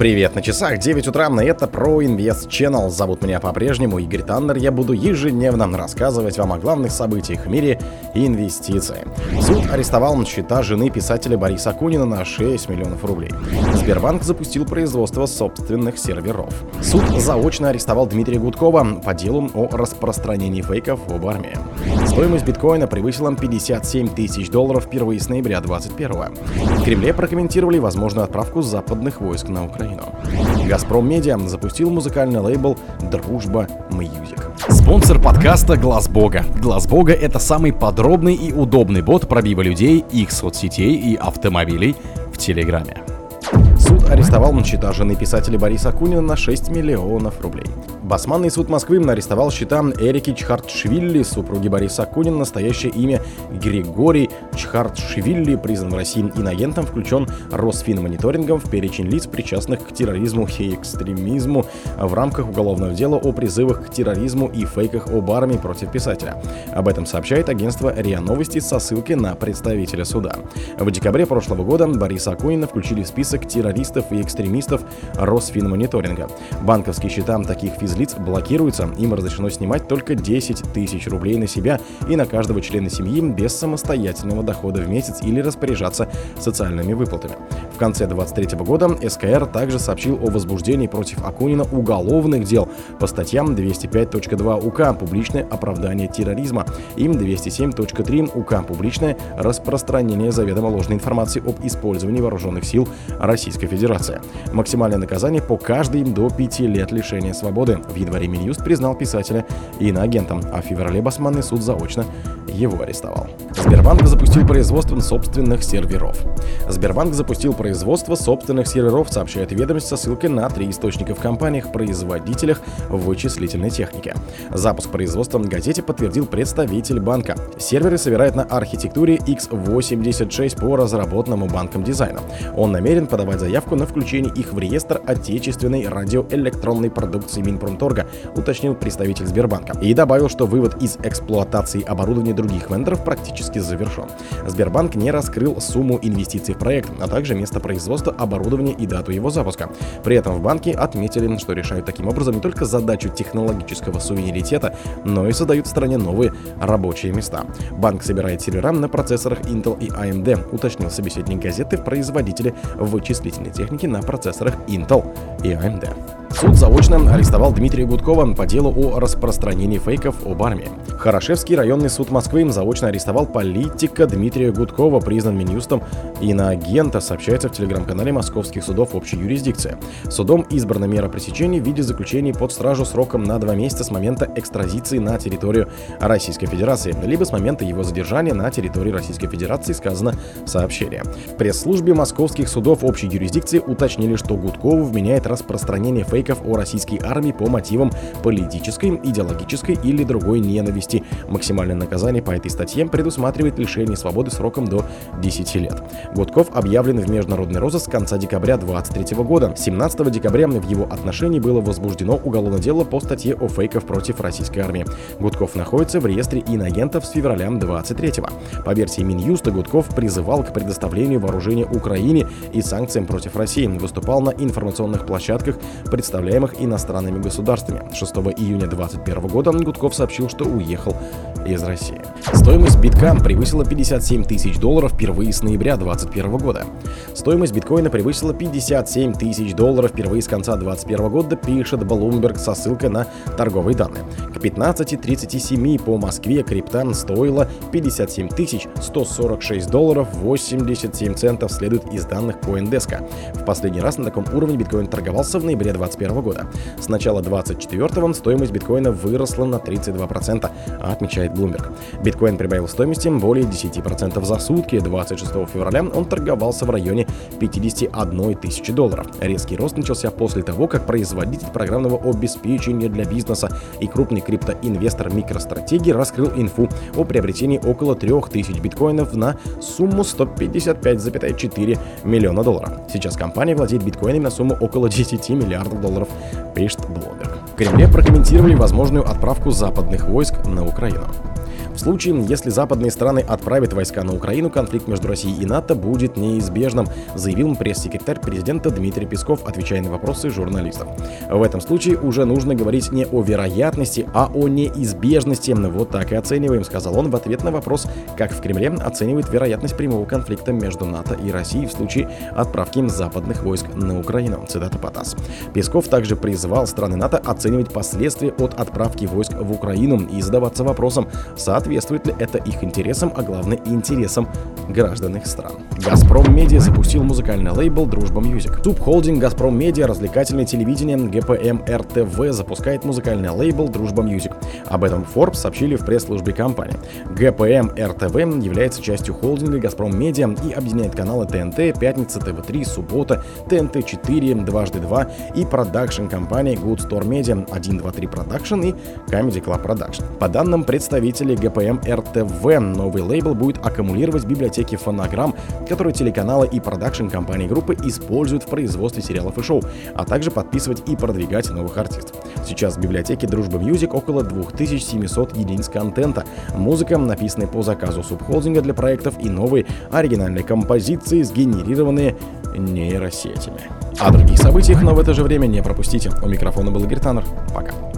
Привет, на часах 9 утра, на это про Инвест Channel. Зовут меня по-прежнему Игорь Таннер. Я буду ежедневно рассказывать вам о главных событиях в мире инвестиций. Суд арестовал счета жены писателя Бориса Акунина на 6 миллионов рублей. Сбербанк запустил производство собственных серверов. Суд заочно арестовал Дмитрия Гудкова по делу о распространении фейков об армии. Стоимость биткоина превысила 57 тысяч долларов впервые с ноября 2021 В Кремле прокомментировали возможную отправку западных войск на Украину. «Газпром Медиа» запустил музыкальный лейбл «Дружба Music». Спонсор подкаста «Глаз Бога». «Глаз Бога» — это самый подробный и удобный бот пробива людей, их соцсетей и автомобилей в Телеграме. Суд арестовал на счета жены писателя Бориса Акунина на 6 миллионов рублей. Басманный суд Москвы арестовал счета Эрики Чхартишвили, супруги Бориса Акунина, настоящее имя Григорий Чхартишвили, признан в России инагентом, включен Росфинмониторингом в перечень лиц, причастных к терроризму и экстремизму в рамках уголовного дела о призывах к терроризму и фейках об армии против писателя. Об этом сообщает агентство РИА Новости со ссылкой на представителя суда. В декабре прошлого года Бориса Акунина включили в список террористов и экстремистов Росфинмониторинга. Банковские счета таких физлиц лиц блокируется, им разрешено снимать только 10 тысяч рублей на себя и на каждого члена семьи без самостоятельного дохода в месяц или распоряжаться социальными выплатами. Конце 2023 года СКР также сообщил о возбуждении против Акунина уголовных дел по статьям 205.2 УК «Публичное оправдание терроризма» и 207.3 УК «Публичное распространение заведомо ложной информации об использовании вооруженных сил Российской Федерации». Максимальное наказание по каждой до 5 лет лишения свободы. В январе Минюст признал писателя иноагентом, а в феврале Басманный суд заочно его арестовал. Сбербанк запустил производство собственных серверов. Сбербанк запустил производство собственных серверов, сообщает ведомость со ссылкой на три источника в компаниях-производителях вычислительной техники. Запуск производства в газете подтвердил представитель банка. Серверы собирают на архитектуре x86 по разработанному банком дизайну. Он намерен подавать заявку на включение их в реестр отечественной радиоэлектронной продукции Минпромторга, уточнил представитель Сбербанка. И добавил, что вывод из эксплуатации оборудования других вендоров практически завершен. Сбербанк не раскрыл сумму инвестиций в проект, а также место производства, оборудования и дату его запуска. При этом в банке отметили, что решают таким образом не только задачу технологического суверенитета, но и создают в стране новые рабочие места. Банк собирает сервера на процессорах Intel и AMD, уточнил собеседник газеты в производителе вычислительной техники на процессорах Intel и AMD. Суд заочно арестовал Дмитрия Гудкова по делу о распространении фейков об армии. Хорошевский районный суд Москвы заочно арестовал политика Дмитрия Гудкова, признан Минюстом иноагента, сообщается в телеграм-канале московских судов общей юрисдикции. Судом избрана мера пресечения в виде заключения под стражу сроком на два месяца с момента экстразиции на территорию Российской Федерации, либо с момента его задержания на территории Российской Федерации, сказано в сообщении. В пресс-службе московских судов общей юрисдикции уточнили, что Гудкову вменяет распространение фейков фейков о российской армии по мотивам политической, идеологической или другой ненависти. Максимальное наказание по этой статье предусматривает лишение свободы сроком до 10 лет. Гудков объявлен в международный розыск с конца декабря 2023 года. 17 декабря в его отношении было возбуждено уголовное дело по статье о фейках против российской армии. Гудков находится в реестре иноагентов с февраля 23 По версии Минюста, Гудков призывал к предоставлению вооружения Украине и санкциям против России, выступал на информационных площадках, представлял представляемых иностранными государствами. 6 июня 2021 года Гудков сообщил, что уехал из России. Стоимость битка превысила 57 тысяч долларов впервые с ноября 2021 года. Стоимость биткоина превысила 57 тысяч долларов впервые с конца 2021 года, пишет Bloomberg со ссылкой на торговые данные. К 15.37 по Москве криптан стоила 57 тысяч 146 долларов 87 центов, следует из данных CoinDesk. В последний раз на таком уровне биткоин торговался в ноябре 2021 года. С начала 2024 стоимость биткоина выросла на 32%, отмечает Bloomberg. Биткоин прибавил стоимости более 10% за сутки. 26 февраля он торговался в районе 51 тысячи долларов. Резкий рост начался после того, как производитель программного обеспечения для бизнеса и крупный криптоинвестор MicroStrategy раскрыл инфу о приобретении около 3000 биткоинов на сумму 155,4 миллиона долларов. Сейчас компания владеет биткоинами на сумму около 10 миллиардов долларов, пишет Bloomberg. В Кремле прокомментировали возможную отправку западных войск на Украину. Случае, если западные страны отправят войска на Украину, конфликт между Россией и НАТО будет неизбежным, заявил пресс-секретарь президента Дмитрий Песков, отвечая на вопросы журналистов. В этом случае уже нужно говорить не о вероятности, а о неизбежности. Вот так и оцениваем, сказал он в ответ на вопрос, как в Кремле оценивает вероятность прямого конфликта между НАТО и Россией в случае отправки западных войск на Украину. Цитата по ТАСС. Песков также призвал страны НАТО оценивать последствия от отправки войск в Украину и задаваться вопросом, соответствует ли это их интересам, а главное интересам граждан их стран. Газпром Медиа запустил музыкальный лейбл Дружба Music. Субхолдинг Газпром Медиа, развлекательное телевидение ГПМ РТВ запускает музыкальный лейбл Дружба Music. Об этом Forbes сообщили в пресс-службе компании. ГПМ РТВ является частью холдинга Газпром Медиа и объединяет каналы ТНТ, Пятница, ТВ3, Суббота, ТНТ 4, Дважды 2 и продакшн компании Good Story Media 123 Production и Comedy Club Production. По данным представителей ГПМ РТВ, новый лейбл будет аккумулировать библиотеки фонограмм, которые телеканалы и продакшн-компании группы используют в производстве сериалов и шоу, а также подписывать и продвигать новых артистов. Сейчас в библиотеке Дружба Music около 2700 единиц контента, музыка, написанная по заказу субхолдинга для проектов и новые оригинальные композиции, сгенерированные нейросетями. О других событиях, но в это же время не пропустите. У микрофона был Игорь Таннер. Пока.